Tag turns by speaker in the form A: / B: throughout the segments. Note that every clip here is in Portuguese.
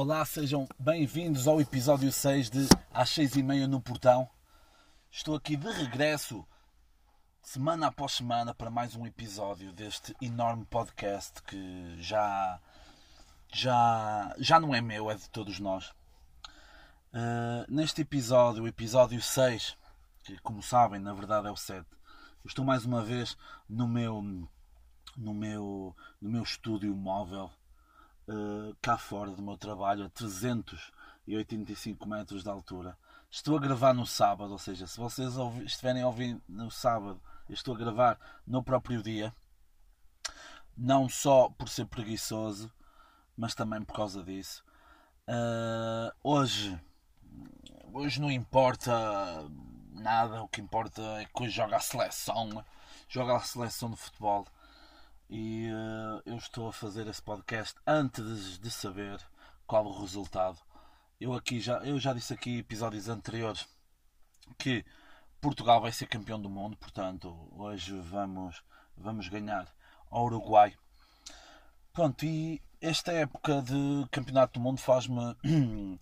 A: Olá, sejam bem-vindos ao episódio 6 de Às 6 e meia no Portão. Estou aqui de regresso, semana após semana, para mais um episódio deste enorme podcast que já, já, já não é meu, é de todos nós. Uh, neste episódio, o episódio 6, que como sabem, na verdade é o 7, eu estou mais uma vez no meu, no meu, no meu estúdio móvel uh, cá fora do meu trabalho, a 385 metros de altura. Estou a gravar no sábado, ou seja, se vocês estiverem a ouvir no sábado, eu estou a gravar no próprio dia, não só por ser preguiçoso, mas também por causa disso. Uh, hoje, hoje não importa nada, o que importa é que hoje joga a seleção, joga a seleção de futebol e uh, eu estou a fazer esse podcast antes de saber qual o resultado. Eu aqui já, eu já disse aqui episódios anteriores que Portugal vai ser campeão do mundo, portanto, hoje vamos vamos ganhar ao Uruguai. Pronto, e esta época de campeonato do mundo faz-me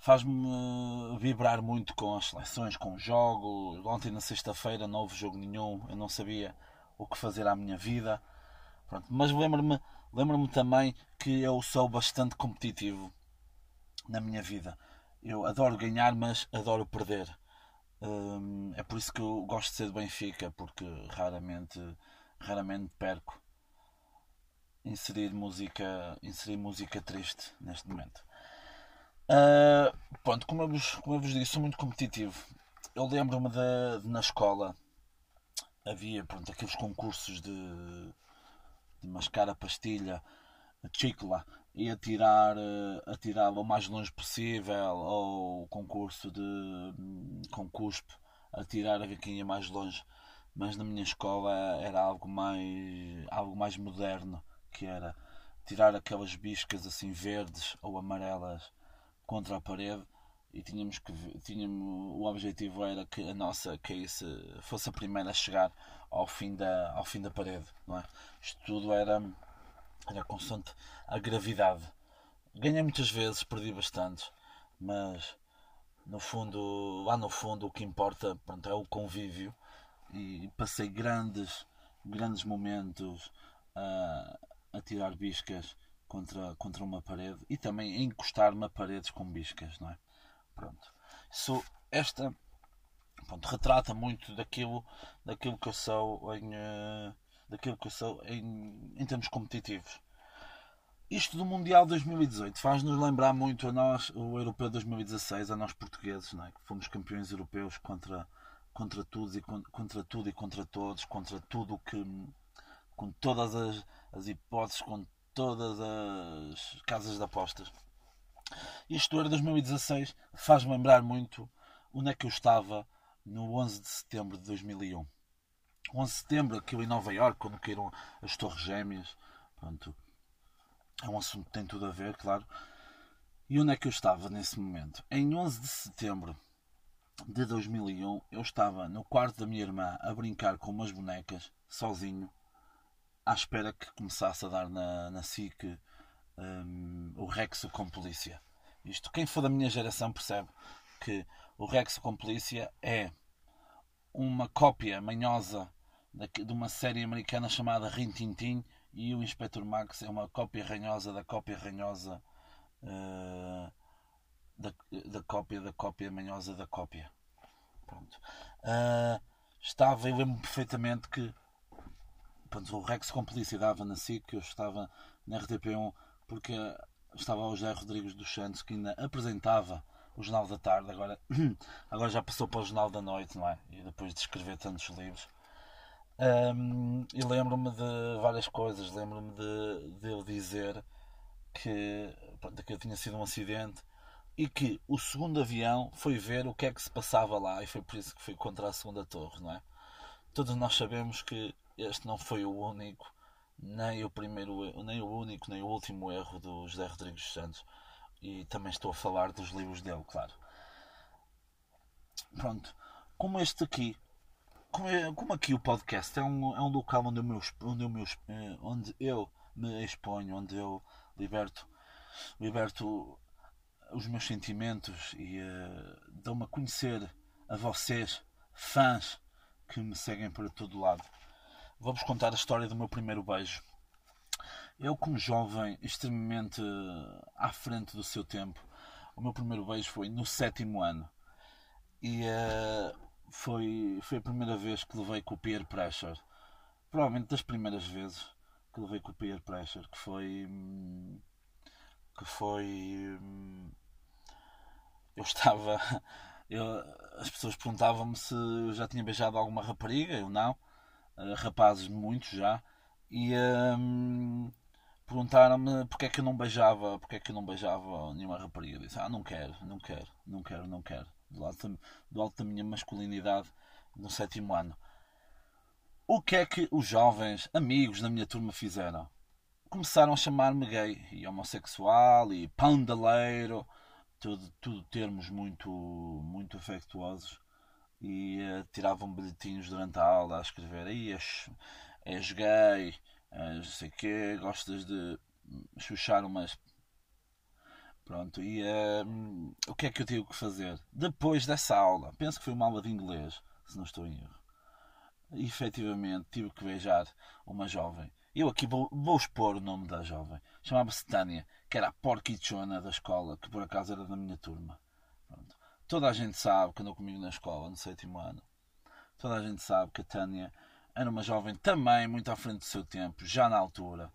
A: faz-me vibrar muito com as seleções, com os jogos. Ontem na sexta-feira não houve jogo nenhum, eu não sabia o que fazer à minha vida. Pronto, mas lembro-me lembro também que eu sou bastante competitivo na minha vida. Eu adoro ganhar, mas adoro perder. Hum, é por isso que eu gosto de ser do Benfica, porque raramente, raramente perco. Inserir música, inserir música triste neste momento. Uh, pronto, como eu, vos, como eu vos disse, sou muito competitivo. Eu lembro-me de, de, na escola havia pronto, aqueles concursos de de mascar a pastilha, a chicla, e atirar, eh, atirá-la o mais longe possível, ou o concurso de com cuspe, atirar a vaquinha mais longe. Mas na minha escola era algo mais, algo mais moderno, que era tirar aquelas biscas assim verdes ou amarelas contra a parede e tínhamos que tínhamos, o objetivo era que a nossa case fosse a primeira a chegar ao fim da, ao fim da parede, não é? Isto tudo era, era constante a gravidade. Ganhei muitas vezes, perdi bastante, mas no fundo, lá no fundo o que importa pronto, é o convívio e passei grandes, grandes momentos a, a tirar biscas contra, contra uma parede e também a encostar-me a paredes com biscas, não é? Pronto. Isso, esta pronto, retrata muito daquilo, daquilo que eu sou em, uh, daquilo que eu sou em, em termos competitivos. Isto do Mundial 2018 faz-nos lembrar muito a nós, o Europeu 2016, a nós portugueses, não é? que fomos campeões europeus contra, contra, tudo e, contra tudo e contra todos, contra tudo que. com todas as, as hipóteses, com todas as casas de apostas. Isto era 2016, faz-me lembrar muito onde é que eu estava no 11 de setembro de 2001. 11 de setembro, aquilo em Nova Iorque, quando caíram as Torres Gêmeas. Pronto, é um assunto que tem tudo a ver, claro. E onde é que eu estava nesse momento? Em 11 de setembro de 2001, eu estava no quarto da minha irmã a brincar com umas bonecas, sozinho, à espera que começasse a dar na, na SIC um, o Rexo com polícia. Isto, quem for da minha geração percebe que o Rexo com polícia é uma cópia manhosa de uma série americana chamada Rin Tin Tin e o Inspector Max é uma cópia ranhosa da cópia ranhosa uh, da, da cópia da cópia manhosa da cópia. Pronto. Uh, estava, eu lembro perfeitamente que pronto, o Rex com polícia dava na SIC, eu estava na RTP1 porque estava o José Rodrigues dos Santos que ainda apresentava o Jornal da Tarde, agora, agora já passou para o Jornal da Noite, não é? E depois de escrever tantos livros. Um, e lembro-me de várias coisas, lembro-me de, de ele dizer que, pronto, que tinha sido um acidente e que o segundo avião foi ver o que é que se passava lá e foi por isso que foi contra a segunda torre, não é? Todos nós sabemos que este não foi o único nem o primeiro, nem o único, nem o último erro do José Rodrigues Santos. E também estou a falar dos livros dele, claro. Pronto. Como este aqui, como, é, como aqui o podcast é um, é um local onde eu, me, onde, eu me, eh, onde eu me exponho, onde eu liberto, liberto os meus sentimentos e uh, dou-me a conhecer a vocês, fãs que me seguem para todo lado. Vou-vos contar a história do meu primeiro beijo. Eu, como jovem, extremamente à frente do seu tempo, o meu primeiro beijo foi no sétimo ano. E uh, foi, foi a primeira vez que levei com o peer pressure. Provavelmente das primeiras vezes que levei com o peer pressure, que foi. Hum, que foi. Hum, eu estava. Eu, as pessoas perguntavam-me se eu já tinha beijado alguma rapariga, eu não. Uh, rapazes, muitos já. E um, perguntaram-me porque é que eu não beijava, porque é que eu não beijava nenhuma rapariga. Disse, ah, não quero, não quero, não quero, não quero. Do alto, do alto da minha masculinidade no sétimo ano. O que é que os jovens amigos da minha turma fizeram? Começaram a chamar-me gay e homossexual e pandaleiro tudo, tudo termos muito, muito afectuosos e uh, tiravam bilhetinhos durante a aula a escrever aí és, és gay, és, sei quê, gostas de chuchar umas pronto, e uh, o que é que eu tive que fazer? Depois dessa aula, penso que foi uma aula de inglês, se não estou em erro, e, efetivamente tive que beijar uma jovem. Eu aqui vou, vou expor o nome da jovem. Chamava-se Tânia que era a porquichona da escola, que por acaso era da minha turma. Toda a gente sabe que andou comigo na escola, no sétimo ano. Toda a gente sabe que a Tânia era uma jovem também muito à frente do seu tempo, já na altura.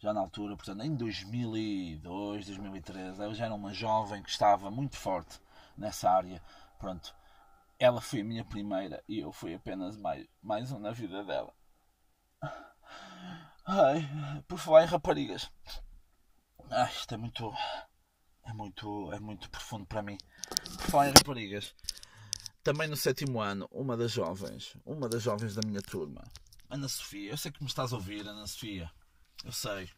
A: Já na altura, portanto, em 2002, 2013, ela já era uma jovem que estava muito forte nessa área. Pronto, ela foi a minha primeira e eu fui apenas mais, mais um na vida dela. Ai, por falar em raparigas, ah, isto é muito. É muito, é muito profundo para mim. Por falar em raparigas, também no sétimo ano, uma das jovens, uma das jovens da minha turma, Ana Sofia, eu sei que me estás a ouvir, Ana Sofia, eu sei.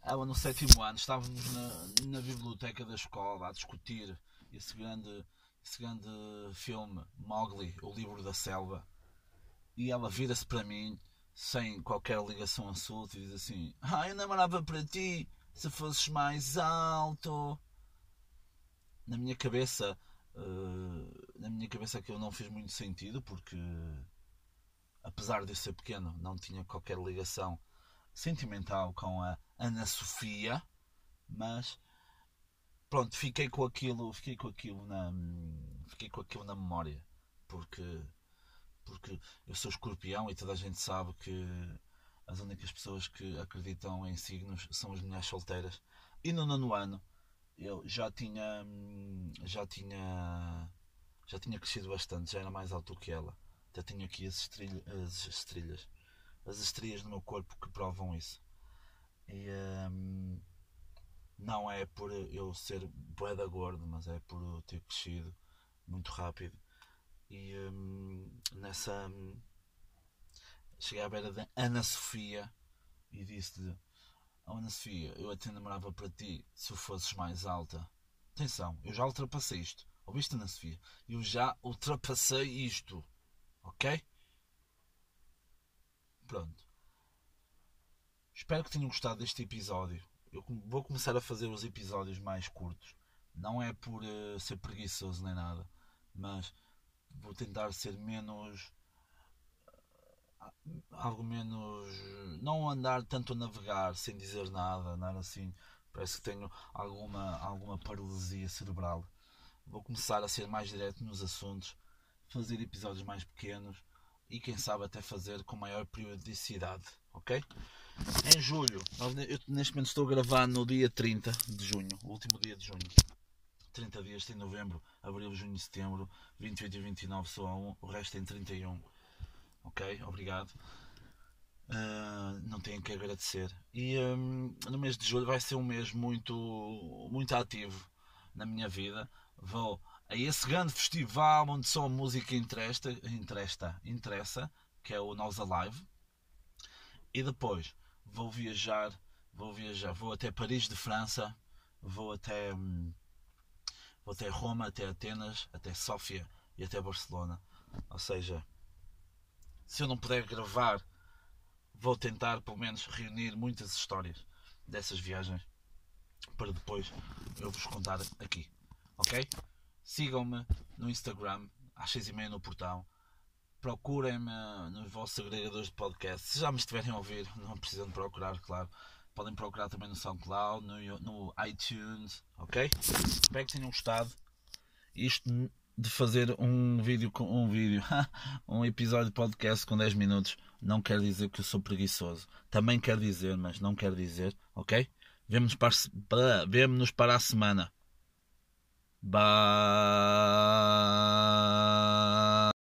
A: Ela no sétimo ano, estávamos na, na biblioteca da escola a discutir esse grande, esse grande filme, Mowgli, o livro da selva, e ela vira-se para mim, sem qualquer ligação a assunto, e diz assim: Ah, eu namorava para ti, se fosses mais alto. Na minha cabeça, uh, na minha cabeça eu não fiz muito sentido porque apesar de eu ser pequeno, não tinha qualquer ligação sentimental com a Ana Sofia, mas pronto, fiquei com aquilo, fiquei com aquilo na fiquei com aquilo na memória, porque porque eu sou escorpião e toda a gente sabe que as únicas pessoas que acreditam em signos são as mulheres solteiras. E no nono ano eu já tinha hum, já tinha já tinha crescido bastante, já era mais alto que ela. Até tinha aqui as, estrilha, as estrilhas, as no meu corpo que provam isso. E hum, não é por eu ser boeda gordo, mas é por eu ter crescido muito rápido. E hum, nessa cheguei à beira da Ana Sofia e disse-lhe: oh, Ana Sofia, eu até namorava para ti se fosses mais alta. Atenção, eu já ultrapassei isto. Ouviste, Ana Sofia? Eu já ultrapassei isto. Ok? Pronto. Espero que tenham gostado deste episódio. Eu vou começar a fazer os episódios mais curtos. Não é por uh, ser preguiçoso nem nada, mas vou tentar ser menos algo menos. não andar tanto a navegar sem dizer nada, andar assim. Parece que tenho alguma, alguma paralisia cerebral. Vou começar a ser mais direto nos assuntos, fazer episódios mais pequenos e quem sabe até fazer com maior periodicidade, ok? Em julho, eu neste momento estou a gravar no dia 30 de junho, o último dia de junho. 30 dias tem novembro, abril, junho, setembro, 28 e 29 só a 1, o resto em 31 ok? Obrigado. Uh, não tenho que agradecer. E um, no mês de julho vai ser um mês muito, muito ativo na minha vida. Vou a esse grande festival onde só a música interessa, interessa, interessa que é o Nós Alive. E depois vou viajar, vou viajar, vou até Paris de França, vou até, hum, vou até Roma, até Atenas, até Sófia e até Barcelona. Ou seja, se eu não puder gravar, vou tentar pelo menos reunir muitas histórias dessas viagens para depois eu vos contar aqui. Ok? Sigam-me no Instagram, às seis e meia no portão. Procurem-me nos vossos agregadores de podcast. Se já me estiverem a ouvir, não precisam de procurar, claro. Podem procurar também no SoundCloud, no, no iTunes, ok? Espero que tenham gostado. Isto de fazer um vídeo com um vídeo, um episódio de podcast com 10 minutos, não quer dizer que eu sou preguiçoso. Também quer dizer, mas não quer dizer, ok? Vemo-nos para, vemo para a semana. Bye.